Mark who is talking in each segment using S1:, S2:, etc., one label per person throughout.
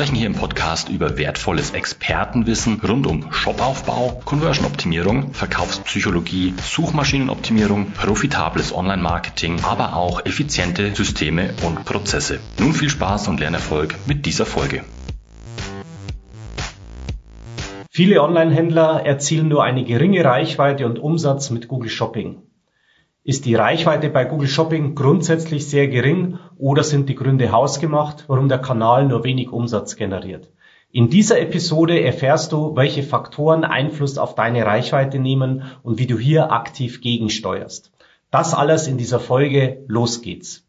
S1: sprechen hier im Podcast über wertvolles Expertenwissen rund um Shopaufbau, Conversion-Optimierung, Verkaufspsychologie, Suchmaschinenoptimierung, profitables Online-Marketing, aber auch effiziente Systeme und Prozesse. Nun viel Spaß und Lernerfolg mit dieser Folge.
S2: Viele Online-Händler erzielen nur eine geringe Reichweite und Umsatz mit Google Shopping. Ist die Reichweite bei Google Shopping grundsätzlich sehr gering oder sind die Gründe hausgemacht, warum der Kanal nur wenig Umsatz generiert? In dieser Episode erfährst du, welche Faktoren Einfluss auf deine Reichweite nehmen und wie du hier aktiv gegensteuerst. Das alles in dieser Folge. Los geht's.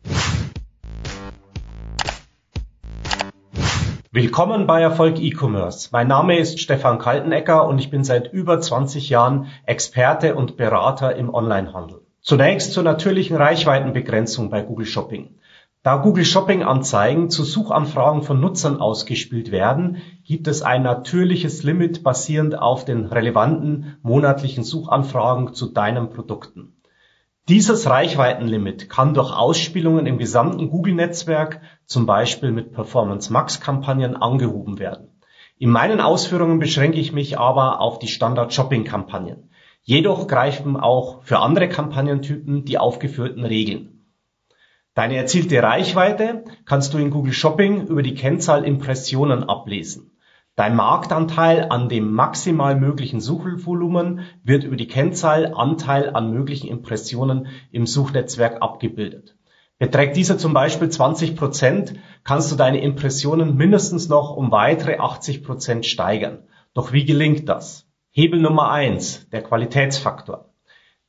S2: Willkommen bei Erfolg E-Commerce. Mein Name ist Stefan Kaltenecker und ich bin seit über 20 Jahren Experte und Berater im Onlinehandel. Zunächst zur natürlichen Reichweitenbegrenzung bei Google Shopping. Da Google Shopping Anzeigen zu Suchanfragen von Nutzern ausgespielt werden, gibt es ein natürliches Limit basierend auf den relevanten monatlichen Suchanfragen zu deinen Produkten. Dieses Reichweitenlimit kann durch Ausspielungen im gesamten Google-Netzwerk, zum Beispiel mit Performance-Max-Kampagnen, angehoben werden. In meinen Ausführungen beschränke ich mich aber auf die Standard-Shopping-Kampagnen. Jedoch greifen auch für andere Kampagnentypen die aufgeführten Regeln. Deine erzielte Reichweite kannst du in Google Shopping über die Kennzahl Impressionen ablesen. Dein Marktanteil an dem maximal möglichen Suchvolumen wird über die Kennzahl Anteil an möglichen Impressionen im Suchnetzwerk abgebildet. Beträgt dieser zum Beispiel 20 Prozent, kannst du deine Impressionen mindestens noch um weitere 80 Prozent steigern. Doch wie gelingt das? Hebel Nummer eins: der Qualitätsfaktor.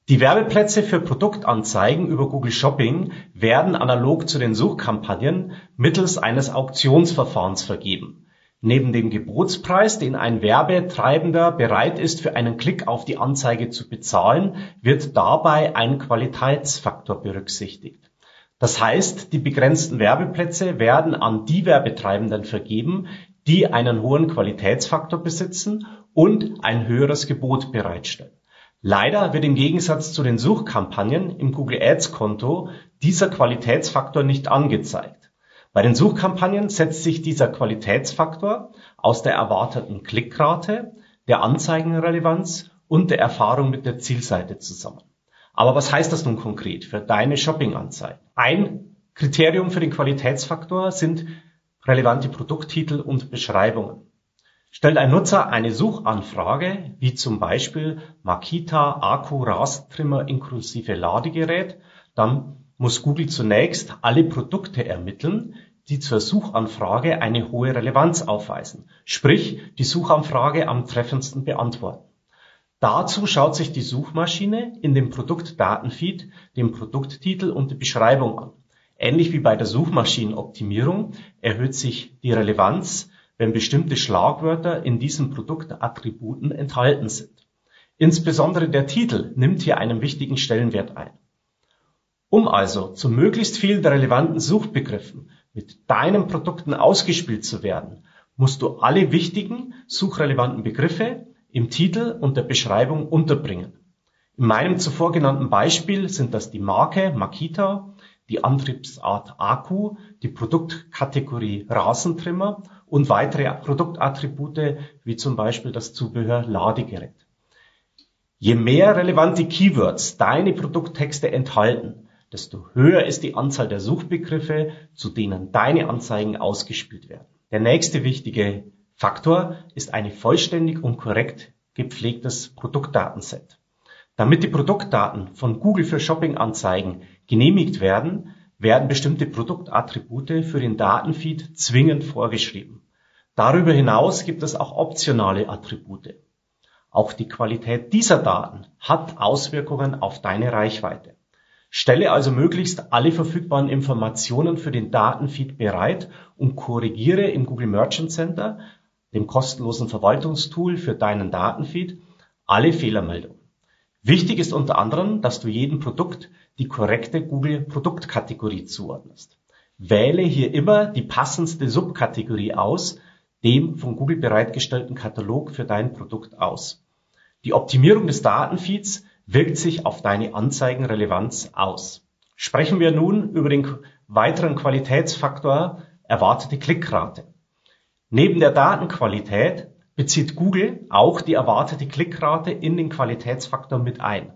S2: Die Werbeplätze für Produktanzeigen über Google Shopping werden analog zu den Suchkampagnen mittels eines Auktionsverfahrens vergeben. Neben dem Gebotspreis, den ein Werbetreibender bereit ist, für einen Klick auf die Anzeige zu bezahlen, wird dabei ein Qualitätsfaktor berücksichtigt. Das heißt, die begrenzten Werbeplätze werden an die Werbetreibenden vergeben, die einen hohen Qualitätsfaktor besitzen und ein höheres Gebot bereitstellen. Leider wird im Gegensatz zu den Suchkampagnen im Google Ads Konto dieser Qualitätsfaktor nicht angezeigt. Bei den Suchkampagnen setzt sich dieser Qualitätsfaktor aus der erwarteten Klickrate, der Anzeigenrelevanz und der Erfahrung mit der Zielseite zusammen. Aber was heißt das nun konkret für deine Shopping-Anzeigen? Ein Kriterium für den Qualitätsfaktor sind relevante Produkttitel und Beschreibungen. Stellt ein Nutzer eine Suchanfrage, wie zum Beispiel Makita Akku Rasentrimmer inklusive Ladegerät, dann muss Google zunächst alle Produkte ermitteln, die zur Suchanfrage eine hohe Relevanz aufweisen, sprich die Suchanfrage am treffendsten beantworten. Dazu schaut sich die Suchmaschine in dem Produktdatenfeed den Produkttitel und die Beschreibung an. Ähnlich wie bei der Suchmaschinenoptimierung erhöht sich die Relevanz, wenn bestimmte Schlagwörter in diesen Produktattributen enthalten sind. Insbesondere der Titel nimmt hier einen wichtigen Stellenwert ein. Um also zu möglichst vielen relevanten Suchbegriffen mit deinen Produkten ausgespielt zu werden, musst du alle wichtigen suchrelevanten Begriffe im Titel und der Beschreibung unterbringen. In meinem zuvor genannten Beispiel sind das die Marke Makita, die Antriebsart Akku, die Produktkategorie Rasentrimmer und weitere Produktattribute wie zum Beispiel das Zubehör Ladegerät. Je mehr relevante Keywords deine Produkttexte enthalten, desto höher ist die Anzahl der Suchbegriffe, zu denen deine Anzeigen ausgespielt werden. Der nächste wichtige Faktor ist ein vollständig und korrekt gepflegtes Produktdatenset. Damit die Produktdaten von Google für Shopping-Anzeigen genehmigt werden, werden bestimmte Produktattribute für den Datenfeed zwingend vorgeschrieben. Darüber hinaus gibt es auch optionale Attribute. Auch die Qualität dieser Daten hat Auswirkungen auf deine Reichweite. Stelle also möglichst alle verfügbaren Informationen für den Datenfeed bereit und korrigiere im Google Merchant Center, dem kostenlosen Verwaltungstool für deinen Datenfeed, alle Fehlermeldungen. Wichtig ist unter anderem, dass du jedem Produkt die korrekte Google Produktkategorie zuordnest. Wähle hier immer die passendste Subkategorie aus, dem von Google bereitgestellten Katalog für dein Produkt aus. Die Optimierung des Datenfeeds wirkt sich auf deine Anzeigenrelevanz aus. Sprechen wir nun über den weiteren Qualitätsfaktor erwartete Klickrate. Neben der Datenqualität bezieht Google auch die erwartete Klickrate in den Qualitätsfaktor mit ein.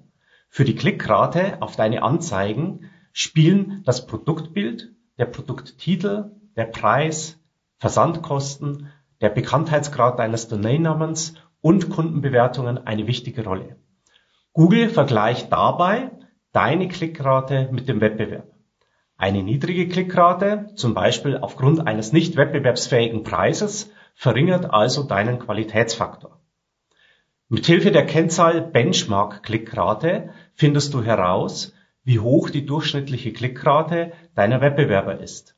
S2: Für die Klickrate auf deine Anzeigen spielen das Produktbild, der Produkttitel, der Preis, Versandkosten, der Bekanntheitsgrad deines Domainnamens und Kundenbewertungen eine wichtige Rolle. Google vergleicht dabei deine Klickrate mit dem Wettbewerb. Eine niedrige Klickrate, zum Beispiel aufgrund eines nicht wettbewerbsfähigen Preises, verringert also deinen Qualitätsfaktor. Mithilfe der Kennzahl Benchmark-Klickrate findest du heraus, wie hoch die durchschnittliche Klickrate deiner Wettbewerber ist.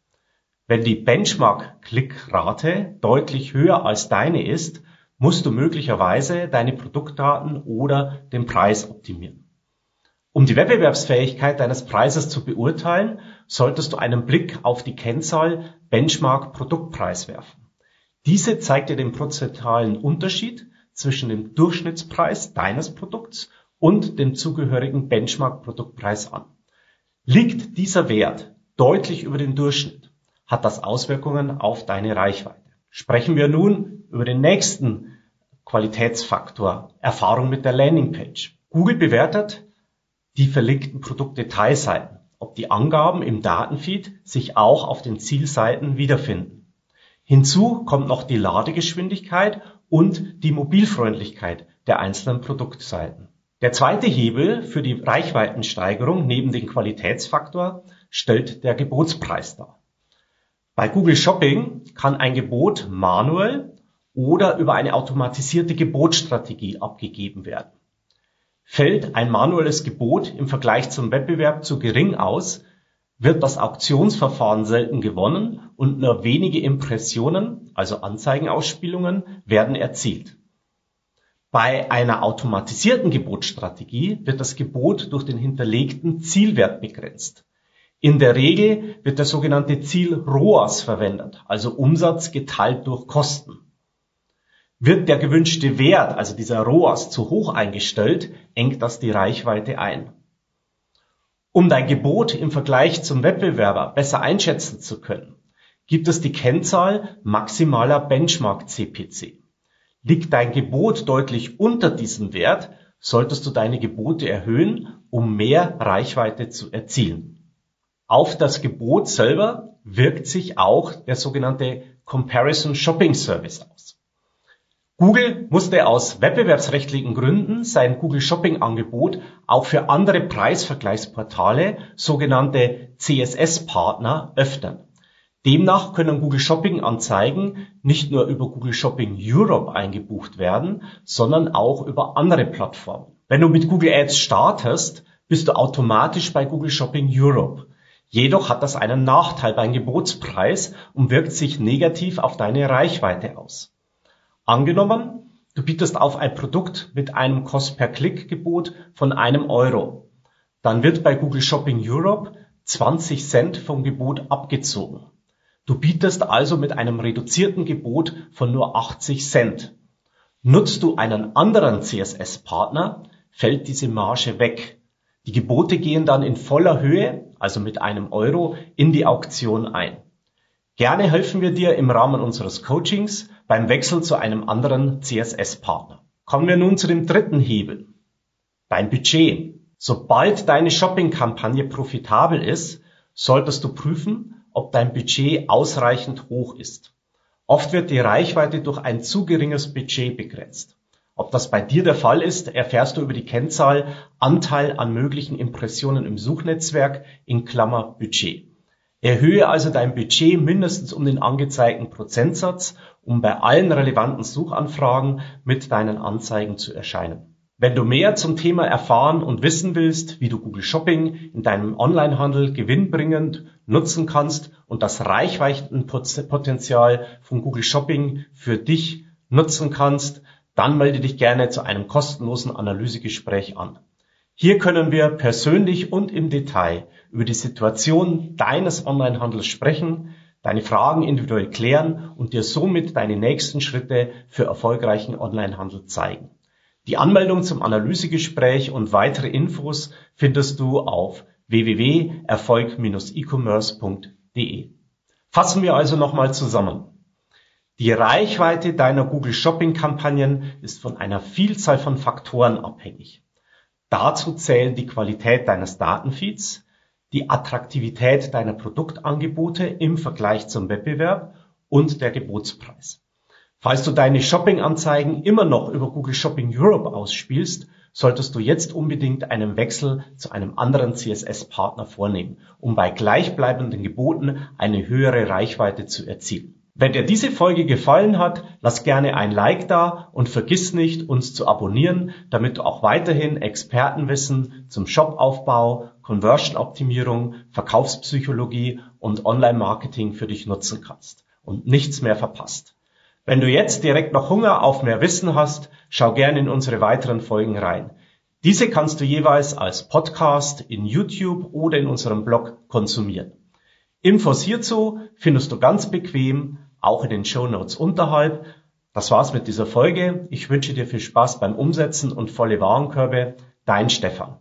S2: Wenn die Benchmark-Klickrate deutlich höher als deine ist, musst du möglicherweise deine Produktdaten oder den Preis optimieren. Um die Wettbewerbsfähigkeit deines Preises zu beurteilen, solltest du einen Blick auf die Kennzahl Benchmark Produktpreis werfen. Diese zeigt dir den prozentualen Unterschied zwischen dem Durchschnittspreis deines Produkts und dem zugehörigen Benchmark Produktpreis an. Liegt dieser Wert deutlich über dem Durchschnitt, hat das Auswirkungen auf deine Reichweite. Sprechen wir nun über den nächsten Qualitätsfaktor, Erfahrung mit der Landingpage. Google bewertet die verlinkten Produktdetailseiten, ob die Angaben im Datenfeed sich auch auf den Zielseiten wiederfinden. Hinzu kommt noch die Ladegeschwindigkeit und die Mobilfreundlichkeit der einzelnen Produktseiten. Der zweite Hebel für die Reichweitensteigerung neben dem Qualitätsfaktor stellt der Gebotspreis dar. Bei Google Shopping kann ein Gebot manuell oder über eine automatisierte Gebotsstrategie abgegeben werden. Fällt ein manuelles Gebot im Vergleich zum Wettbewerb zu gering aus, wird das Auktionsverfahren selten gewonnen und nur wenige Impressionen, also Anzeigenausspielungen, werden erzielt. Bei einer automatisierten Gebotsstrategie wird das Gebot durch den hinterlegten Zielwert begrenzt. In der Regel wird der sogenannte Ziel ROAS verwendet, also Umsatz geteilt durch Kosten. Wird der gewünschte Wert, also dieser ROAS, zu hoch eingestellt, engt das die Reichweite ein. Um dein Gebot im Vergleich zum Wettbewerber besser einschätzen zu können, gibt es die Kennzahl maximaler Benchmark CPC. Liegt dein Gebot deutlich unter diesem Wert, solltest du deine Gebote erhöhen, um mehr Reichweite zu erzielen. Auf das Gebot selber wirkt sich auch der sogenannte Comparison Shopping Service aus. Google musste aus wettbewerbsrechtlichen Gründen sein Google Shopping Angebot auch für andere Preisvergleichsportale, sogenannte CSS-Partner, öffnen. Demnach können Google Shopping Anzeigen nicht nur über Google Shopping Europe eingebucht werden, sondern auch über andere Plattformen. Wenn du mit Google Ads startest, bist du automatisch bei Google Shopping Europe. Jedoch hat das einen Nachteil beim Gebotspreis und wirkt sich negativ auf deine Reichweite aus. Angenommen, du bietest auf ein Produkt mit einem Cost-per-Click-Gebot von einem Euro. Dann wird bei Google Shopping Europe 20 Cent vom Gebot abgezogen. Du bietest also mit einem reduzierten Gebot von nur 80 Cent. Nutzt du einen anderen CSS-Partner, fällt diese Marge weg. Die Gebote gehen dann in voller Höhe, also mit einem Euro, in die Auktion ein. Gerne helfen wir dir im Rahmen unseres Coachings beim Wechsel zu einem anderen CSS-Partner. Kommen wir nun zu dem dritten Hebel. Dein Budget. Sobald deine Shopping-Kampagne profitabel ist, solltest du prüfen, ob dein Budget ausreichend hoch ist. Oft wird die Reichweite durch ein zu geringes Budget begrenzt. Ob das bei dir der Fall ist, erfährst du über die Kennzahl Anteil an möglichen Impressionen im Suchnetzwerk in Klammer Budget. Erhöhe also dein Budget mindestens um den angezeigten Prozentsatz, um bei allen relevanten Suchanfragen mit deinen Anzeigen zu erscheinen. Wenn du mehr zum Thema erfahren und wissen willst, wie du Google Shopping in deinem Onlinehandel gewinnbringend nutzen kannst und das Reichweitenpotenzial von Google Shopping für dich nutzen kannst, dann melde dich gerne zu einem kostenlosen Analysegespräch an. Hier können wir persönlich und im Detail über die Situation deines Onlinehandels sprechen, deine Fragen individuell klären und dir somit deine nächsten Schritte für erfolgreichen Onlinehandel zeigen. Die Anmeldung zum Analysegespräch und weitere Infos findest du auf www.erfolg-e-commerce.de. Fassen wir also nochmal zusammen. Die Reichweite deiner Google Shopping Kampagnen ist von einer Vielzahl von Faktoren abhängig. Dazu zählen die Qualität deines Datenfeeds, die Attraktivität deiner Produktangebote im Vergleich zum Wettbewerb und der Gebotspreis. Falls du deine Shopping-Anzeigen immer noch über Google Shopping Europe ausspielst, solltest du jetzt unbedingt einen Wechsel zu einem anderen CSS-Partner vornehmen, um bei gleichbleibenden Geboten eine höhere Reichweite zu erzielen. Wenn dir diese Folge gefallen hat, lass gerne ein Like da und vergiss nicht, uns zu abonnieren, damit du auch weiterhin Expertenwissen zum Shopaufbau, Conversion-Optimierung, Verkaufspsychologie und Online-Marketing für dich nutzen kannst und nichts mehr verpasst. Wenn du jetzt direkt noch Hunger auf mehr Wissen hast, schau gerne in unsere weiteren Folgen rein. Diese kannst du jeweils als Podcast in YouTube oder in unserem Blog konsumieren. Infos hierzu findest du ganz bequem auch in den Show Notes unterhalb. Das war's mit dieser Folge. Ich wünsche dir viel Spaß beim Umsetzen und volle Warenkörbe. Dein Stefan.